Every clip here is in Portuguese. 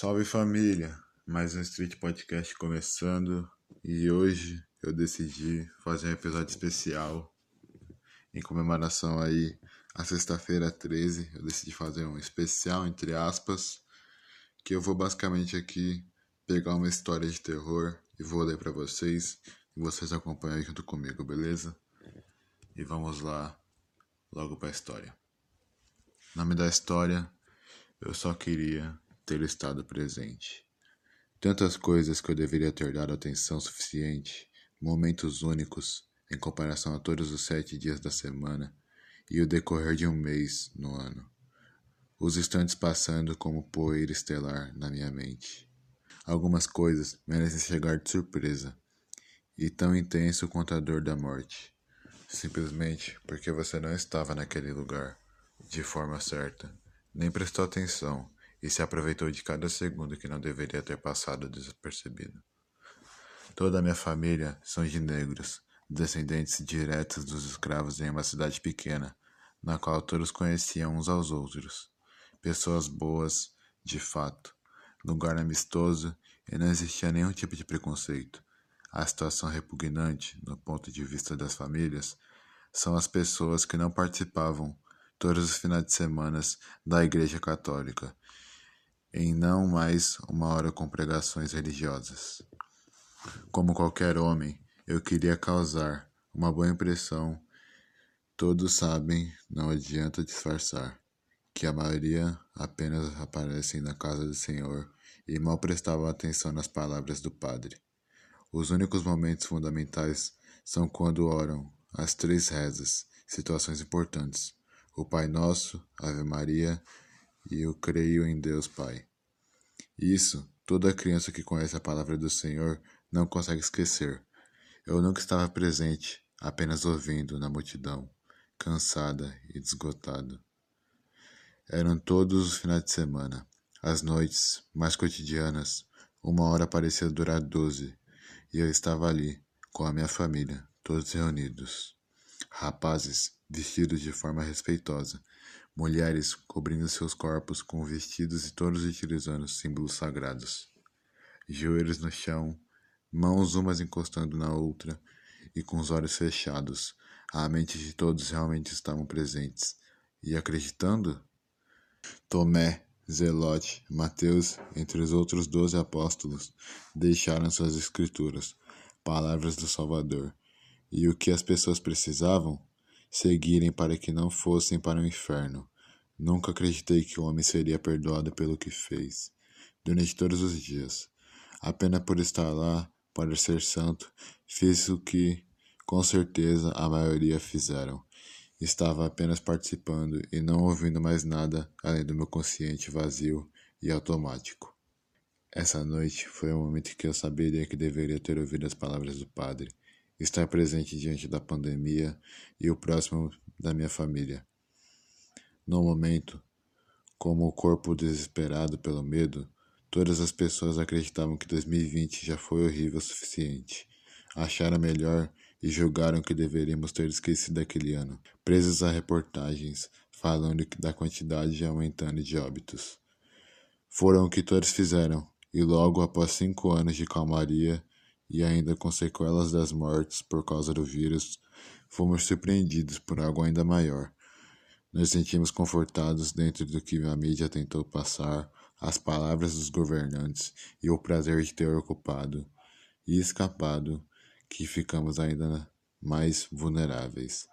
Salve família! Mais um Street Podcast começando e hoje eu decidi fazer um episódio especial em comemoração aí a sexta-feira 13. Eu decidi fazer um especial entre aspas que eu vou basicamente aqui pegar uma história de terror e vou ler para vocês e vocês acompanham junto comigo, beleza? E vamos lá logo para a história. nome da história eu só queria ter estado presente. Tantas coisas que eu deveria ter dado atenção suficiente, momentos únicos em comparação a todos os sete dias da semana e o decorrer de um mês no ano. Os instantes passando como poeira estelar na minha mente. Algumas coisas merecem chegar de surpresa e tão intenso quanto a dor da morte, simplesmente porque você não estava naquele lugar de forma certa, nem prestou atenção e se aproveitou de cada segundo que não deveria ter passado despercebido. Toda a minha família são de negros, descendentes diretos dos escravos em uma cidade pequena, na qual todos conheciam uns aos outros. Pessoas boas, de fato, lugar amistoso e não existia nenhum tipo de preconceito. A situação repugnante, no ponto de vista das famílias, são as pessoas que não participavam todos os finais de semana da Igreja Católica em não mais uma hora com pregações religiosas. Como qualquer homem, eu queria causar uma boa impressão. Todos sabem, não adianta disfarçar, que a maioria apenas aparecem na casa do Senhor e mal prestavam atenção nas palavras do Padre. Os únicos momentos fundamentais são quando oram as três rezas, situações importantes: o Pai Nosso, Ave Maria e eu creio em Deus Pai. Isso, toda criança que conhece a palavra do Senhor não consegue esquecer. Eu nunca estava presente, apenas ouvindo na multidão, cansada e desgotado. Eram todos os finais de semana, as noites mais cotidianas, uma hora parecia durar doze, e eu estava ali, com a minha família, todos reunidos. Rapazes vestidos de forma respeitosa, mulheres cobrindo seus corpos com vestidos e todos utilizando símbolos sagrados. Joelhos no chão, mãos umas encostando na outra e com os olhos fechados, a mente de todos realmente estavam presentes. E acreditando? Tomé, Zelote, Mateus, entre os outros doze apóstolos, deixaram suas escrituras, palavras do Salvador. E o que as pessoas precisavam? Seguirem para que não fossem para o inferno. Nunca acreditei que o homem seria perdoado pelo que fez, durante todos os dias. Apenas por estar lá, para ser santo, fiz o que, com certeza, a maioria fizeram. Estava apenas participando e não ouvindo mais nada além do meu consciente vazio e automático. Essa noite foi o momento que eu saberia que deveria ter ouvido as palavras do Padre estar presente diante da pandemia e o próximo da minha família. No momento, como o corpo desesperado pelo medo, todas as pessoas acreditavam que 2020 já foi horrível o suficiente. Acharam melhor e julgaram que deveríamos ter esquecido aquele ano, presos a reportagens falando da quantidade aumentando de óbitos. Foram o que todos fizeram, e logo após cinco anos de calmaria e ainda com sequelas das mortes por causa do vírus, fomos surpreendidos por algo ainda maior. Nos sentimos confortados dentro do que a mídia tentou passar, as palavras dos governantes e o prazer de ter ocupado e escapado, que ficamos ainda mais vulneráveis.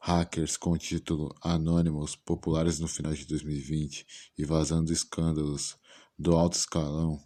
Hackers com o título Anônimos populares no final de 2020 e vazando escândalos do alto escalão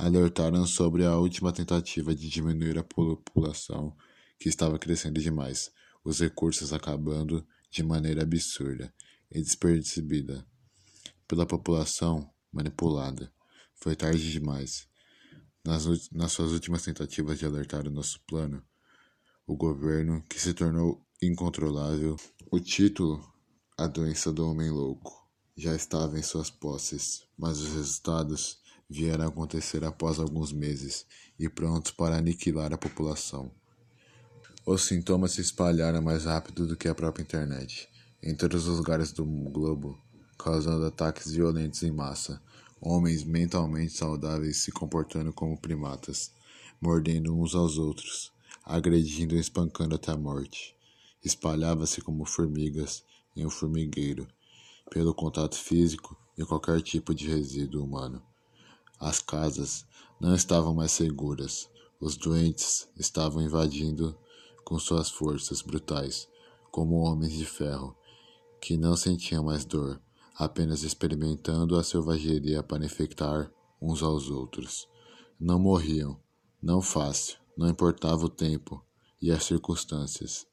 alertaram sobre a última tentativa de diminuir a população que estava crescendo demais, os recursos acabando de maneira absurda e despercebida pela população manipulada. Foi tarde demais. Nas, nas suas últimas tentativas de alertar o nosso plano, o governo, que se tornou incontrolável, o título A Doença do Homem Louco já estava em suas posses, mas os resultados vieram a acontecer após alguns meses e prontos para aniquilar a população. Os sintomas se espalharam mais rápido do que a própria internet, em todos os lugares do globo, causando ataques violentos em massa, Homens mentalmente saudáveis se comportando como primatas, mordendo uns aos outros, agredindo e espancando até a morte. Espalhava-se como formigas em um formigueiro, pelo contato físico e qualquer tipo de resíduo humano. As casas não estavam mais seguras. Os doentes estavam invadindo com suas forças brutais, como homens de ferro, que não sentiam mais dor, apenas experimentando a selvageria para infectar uns aos outros. Não morriam, não fácil, não importava o tempo e as circunstâncias.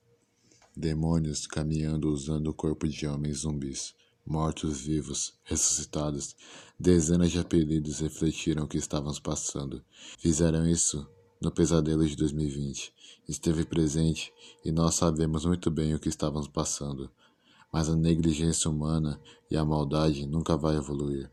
Demônios caminhando usando o corpo de homens zumbis, mortos-vivos, ressuscitados. Dezenas de apelidos refletiram o que estávamos passando. Fizeram isso no pesadelo de 2020. Esteve presente e nós sabemos muito bem o que estávamos passando. Mas a negligência humana e a maldade nunca vai evoluir.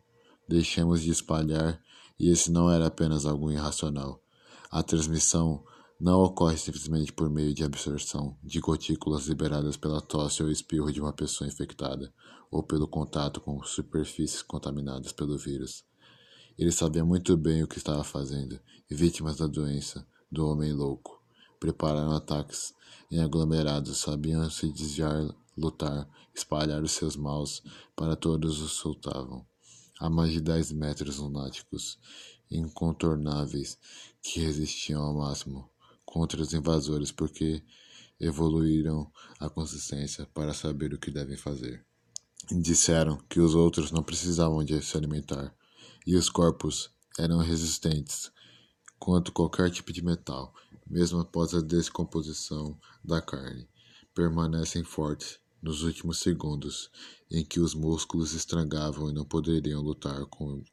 Deixemos de espalhar e esse não era apenas algo irracional. A transmissão não ocorre simplesmente por meio de absorção de gotículas liberadas pela tosse ou espirro de uma pessoa infectada, ou pelo contato com superfícies contaminadas pelo vírus. Ele sabia muito bem o que estava fazendo, e vítimas da doença do homem louco. Prepararam ataques em aglomerados, sabiam se desviar, lutar, espalhar os seus maus para todos os soltavam. A mais de dez metros lunáticos, incontornáveis, que resistiam ao máximo contra os invasores porque evoluíram a consciência para saber o que devem fazer. Disseram que os outros não precisavam de se alimentar e os corpos eram resistentes quanto qualquer tipo de metal, mesmo após a descomposição da carne. Permanecem fortes nos últimos segundos em que os músculos estrangavam e não poderiam lutar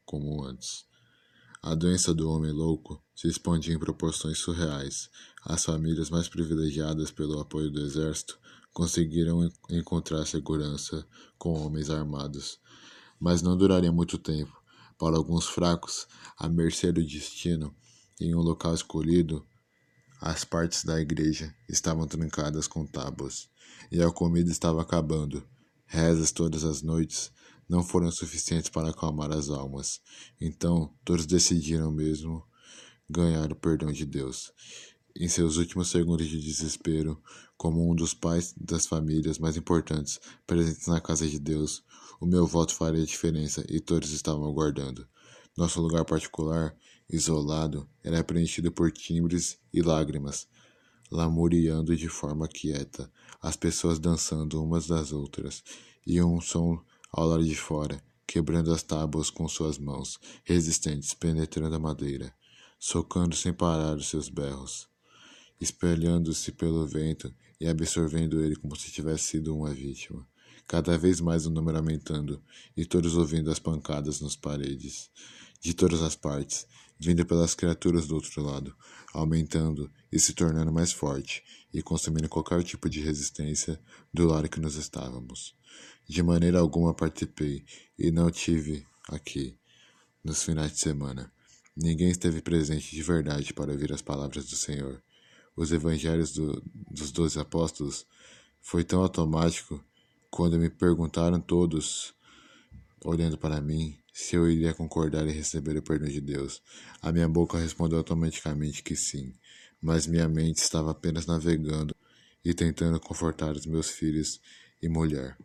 como antes. A doença do homem louco se expandia em proporções surreais. As famílias mais privilegiadas pelo apoio do exército conseguiram encontrar segurança com homens armados. Mas não duraria muito tempo. Para alguns fracos, à mercê do destino, em um local escolhido, as partes da igreja estavam trancadas com tábuas, e a comida estava acabando. Rezas todas as noites, não foram suficientes para acalmar as almas. Então, todos decidiram mesmo ganhar o perdão de Deus. Em seus últimos segundos de desespero, como um dos pais das famílias mais importantes presentes na casa de Deus, o meu voto faria diferença e todos estavam aguardando. Nosso lugar particular, isolado, era preenchido por timbres e lágrimas, lamuriando de forma quieta, as pessoas dançando umas das outras, e um som ao lado de fora, quebrando as tábuas com suas mãos, resistentes, penetrando a madeira, socando sem parar os seus berros, espelhando-se pelo vento e absorvendo ele como se tivesse sido uma vítima. Cada vez mais o número aumentando, e todos ouvindo as pancadas nas paredes, de todas as partes, vindo pelas criaturas do outro lado, aumentando e se tornando mais forte, e consumindo qualquer tipo de resistência do lado que nós estávamos. De maneira alguma participei e não tive aqui nos finais de semana. Ninguém esteve presente de verdade para ouvir as palavras do Senhor. Os evangelhos do, dos doze apóstolos foi tão automático quando me perguntaram todos, olhando para mim, se eu iria concordar em receber o perdão de Deus. A minha boca respondeu automaticamente que sim, mas minha mente estava apenas navegando e tentando confortar os meus filhos e mulher.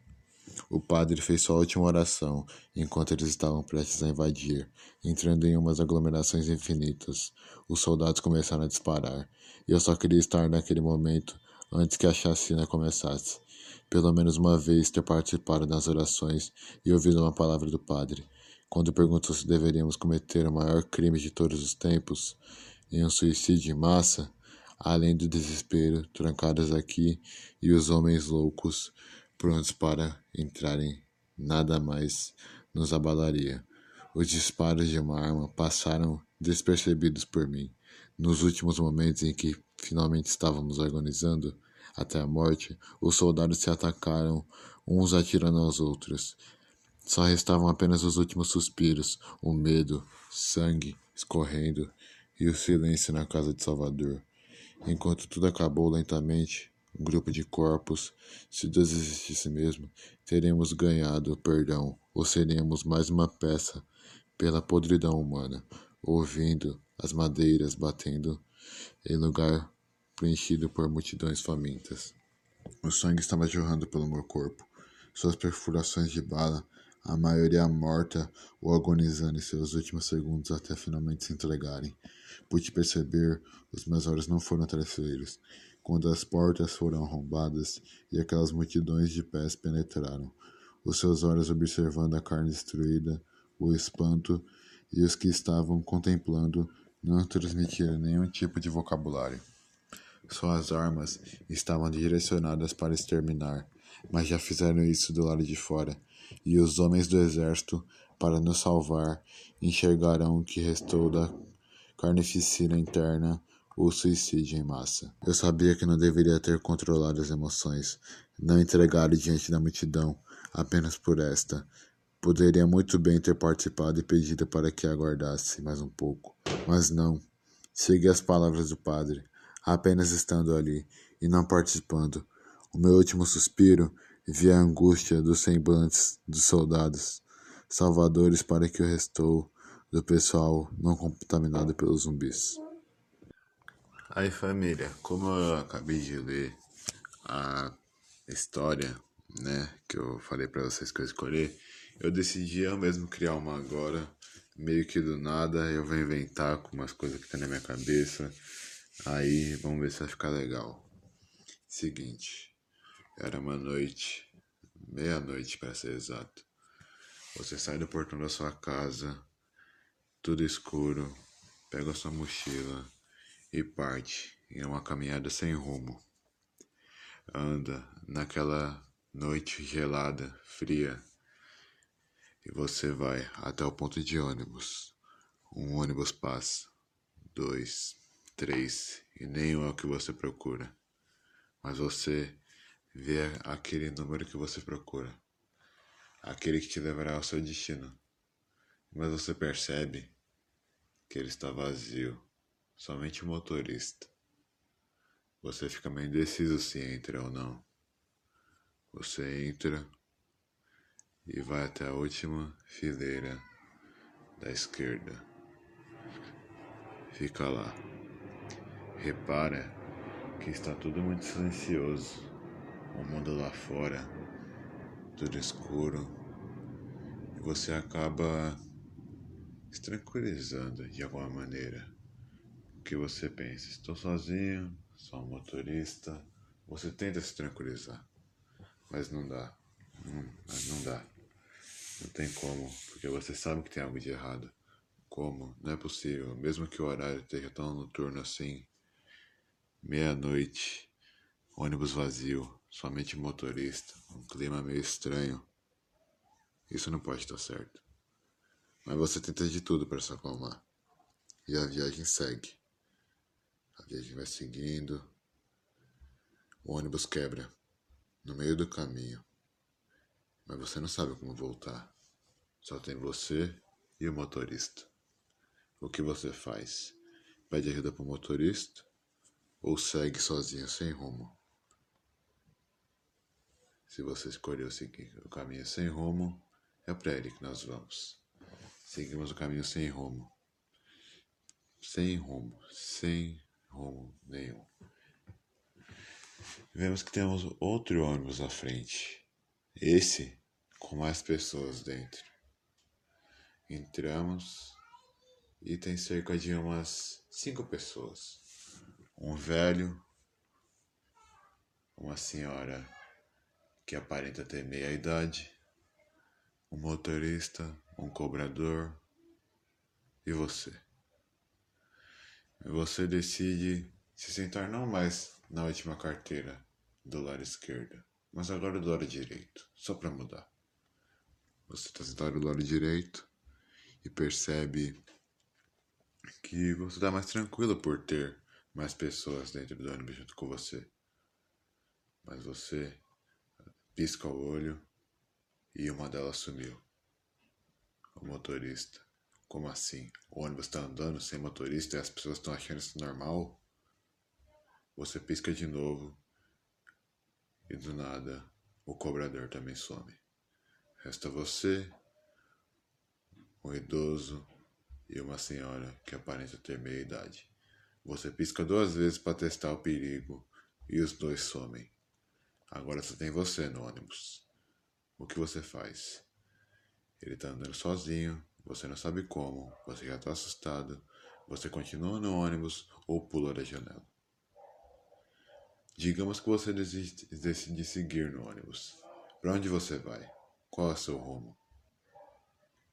O padre fez sua última oração enquanto eles estavam prestes a invadir, entrando em umas aglomerações infinitas. Os soldados começaram a disparar, e eu só queria estar naquele momento antes que a chacina começasse. Pelo menos uma vez ter participado das orações e ouvido uma palavra do padre. Quando perguntou se deveríamos cometer o maior crime de todos os tempos, em um suicídio em massa, além do desespero, trancados aqui e os homens loucos prontos para entrarem, nada mais nos abalaria. Os disparos de uma arma passaram despercebidos por mim. Nos últimos momentos em que finalmente estávamos agonizando até a morte, os soldados se atacaram, uns atirando aos outros. Só restavam apenas os últimos suspiros, o medo, sangue escorrendo e o silêncio na casa de Salvador. Enquanto tudo acabou lentamente, grupo de corpos, se Deus existisse mesmo, teríamos ganhado o perdão, ou seríamos mais uma peça pela podridão humana, ouvindo as madeiras batendo em lugar preenchido por multidões famintas. O sangue estava jorrando pelo meu corpo. Suas perfurações de bala, a maioria morta ou agonizando em seus últimos segundos até finalmente se entregarem. Pude perceber, os meus olhos não foram traiçoeiros. Quando as portas foram arrombadas e aquelas multidões de pés penetraram, os seus olhos observando a carne destruída, o espanto e os que estavam contemplando não transmitiram nenhum tipo de vocabulário. Suas armas estavam direcionadas para exterminar, mas já fizeram isso do lado de fora, e os homens do exército, para nos salvar, enxergarão o que restou da carnificina interna ou suicídio em massa. Eu sabia que não deveria ter controlado as emoções, não entregado diante da multidão, apenas por esta. Poderia muito bem ter participado e pedido para que aguardasse mais um pouco, mas não. Segui as palavras do padre, apenas estando ali e não participando. O meu último suspiro vi a angústia dos semblantes dos soldados, salvadores para que o restou do pessoal não contaminado pelos zumbis. Aí família, como eu acabei de ler a história, né, que eu falei para vocês que eu escolhi, eu decidi eu mesmo criar uma agora meio que do nada eu vou inventar com umas coisas que tá na minha cabeça. Aí vamos ver se vai ficar legal. Seguinte, era uma noite, meia-noite para ser exato. Você sai do portão da sua casa, tudo escuro, pega a sua mochila e parte em uma caminhada sem rumo. Anda naquela noite gelada, fria, e você vai até o ponto de ônibus. Um ônibus passa, dois, três, e nenhum é o que você procura. Mas você vê aquele número que você procura, aquele que te levará ao seu destino. Mas você percebe que ele está vazio, somente o motorista. Você fica meio indeciso se entra ou não. Você entra e vai até a última fileira da esquerda. Fica lá. Repara que está tudo muito silencioso. O mundo lá fora, tudo escuro. E você acaba se tranquilizando de alguma maneira. Que você pensa? Estou sozinho, sou um motorista. Você tenta se tranquilizar, mas não dá. Mas não dá. Não tem como, porque você sabe que tem algo de errado. Como? Não é possível, mesmo que o horário esteja tão noturno assim. Meia-noite, ônibus vazio, somente motorista, um clima meio estranho. Isso não pode estar certo. Mas você tenta de tudo para se acalmar. E a viagem segue. A viagem vai seguindo. O ônibus quebra no meio do caminho. Mas você não sabe como voltar. Só tem você e o motorista. O que você faz? Pede ajuda para o motorista ou segue sozinho sem rumo? Se você escolheu seguir o caminho sem rumo, é para ele que nós vamos. Seguimos o caminho sem rumo. Sem rumo, sem rumo nenhum. Vemos que temos outro ônibus à frente. Esse com mais pessoas dentro. Entramos e tem cerca de umas cinco pessoas. Um velho, uma senhora que aparenta ter meia idade, um motorista, um cobrador e você. Você decide se sentar não mais na última carteira do lado esquerdo, mas agora do lado direito, só para mudar. Você está sentado do lado direito e percebe que você está mais tranquilo por ter mais pessoas dentro do ônibus junto com você. Mas você pisca o olho e uma delas sumiu. O motorista. Como assim? O ônibus está andando sem motorista e as pessoas estão achando isso normal? Você pisca de novo e do nada o cobrador também some. Resta você, um idoso e uma senhora que aparenta ter meia idade. Você pisca duas vezes para testar o perigo e os dois somem. Agora só tem você no ônibus. O que você faz? Ele tá andando sozinho, você não sabe como, você já tá assustado, você continua no ônibus ou pula da janela. Digamos que você decide seguir no ônibus. Para onde você vai? Qual é o seu rumo?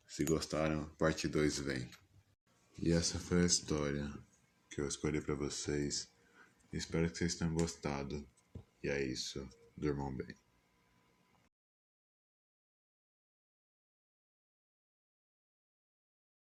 Se gostaram, parte 2 vem. E essa foi a história que eu escolhi para vocês. Espero que vocês tenham gostado. E é isso. Durmam bem.